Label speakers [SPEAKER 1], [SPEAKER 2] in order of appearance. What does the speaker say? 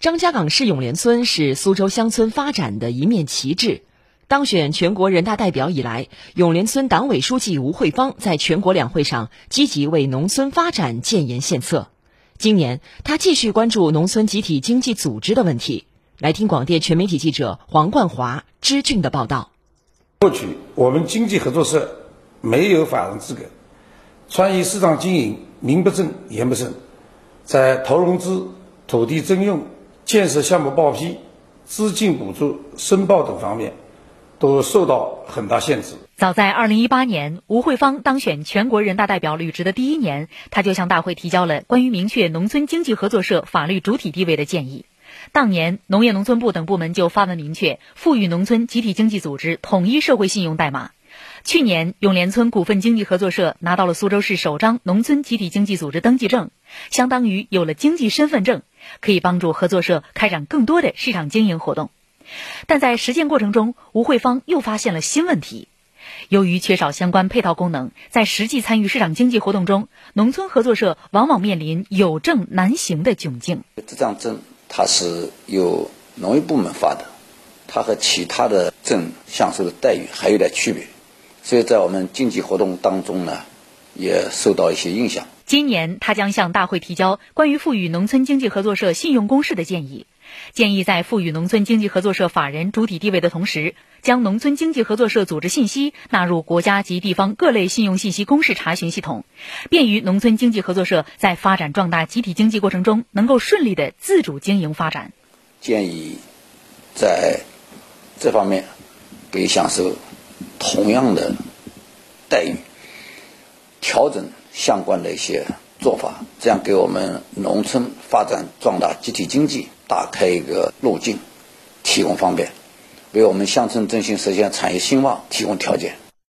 [SPEAKER 1] 张家港市永联村是苏州乡村发展的一面旗帜。当选全国人大代表以来，永联村党委书记吴慧芳在全国两会上积极为农村发展建言献策。今年，他继续关注农村集体经济组织的问题。来听广电全媒体记者黄冠华、支俊的报道。
[SPEAKER 2] 过去，我们经济合作社没有法人资格，参与市场经营，名不正言不顺，在投融资、土地征用。建设项目报批、资金补助申报等方面，都受到很大限制。
[SPEAKER 3] 早在二零一八年，吴慧芳当选全国人大代表履职的第一年，他就向大会提交了关于明确农村经济合作社法律主体地位的建议。当年，农业农村部等部门就发文明确，赋予农村集体经济组织统一社会信用代码。去年，永联村股份经济合作社拿到了苏州市首张农村集体经济组织登记证，相当于有了经济身份证。可以帮助合作社开展更多的市场经营活动，但在实践过程中，吴慧芳又发现了新问题。由于缺少相关配套功能，在实际参与市场经济活动中，农村合作社往往面临有证难行的窘境。
[SPEAKER 4] 这张证它是由农业部门发的，它和其他的证享受的待遇还有点区别，所以在我们经济活动当中呢，也受到一些影响。
[SPEAKER 3] 今年，他将向大会提交关于赋予农村经济合作社信用公示的建议，建议在赋予农村经济合作社法人主体地位的同时，将农村经济合作社组织信息纳入国家及地方各类信用信息公示查询系统，便于农村经济合作社在发展壮大集体经济过程中能够顺利的自主经营发展。
[SPEAKER 4] 建议在这方面可以享受同样的待遇，调整。相关的一些做法，这样给我们农村发展壮大集体经济打开一个路径，提供方便，为我们乡村振兴实现产业兴旺提供条件。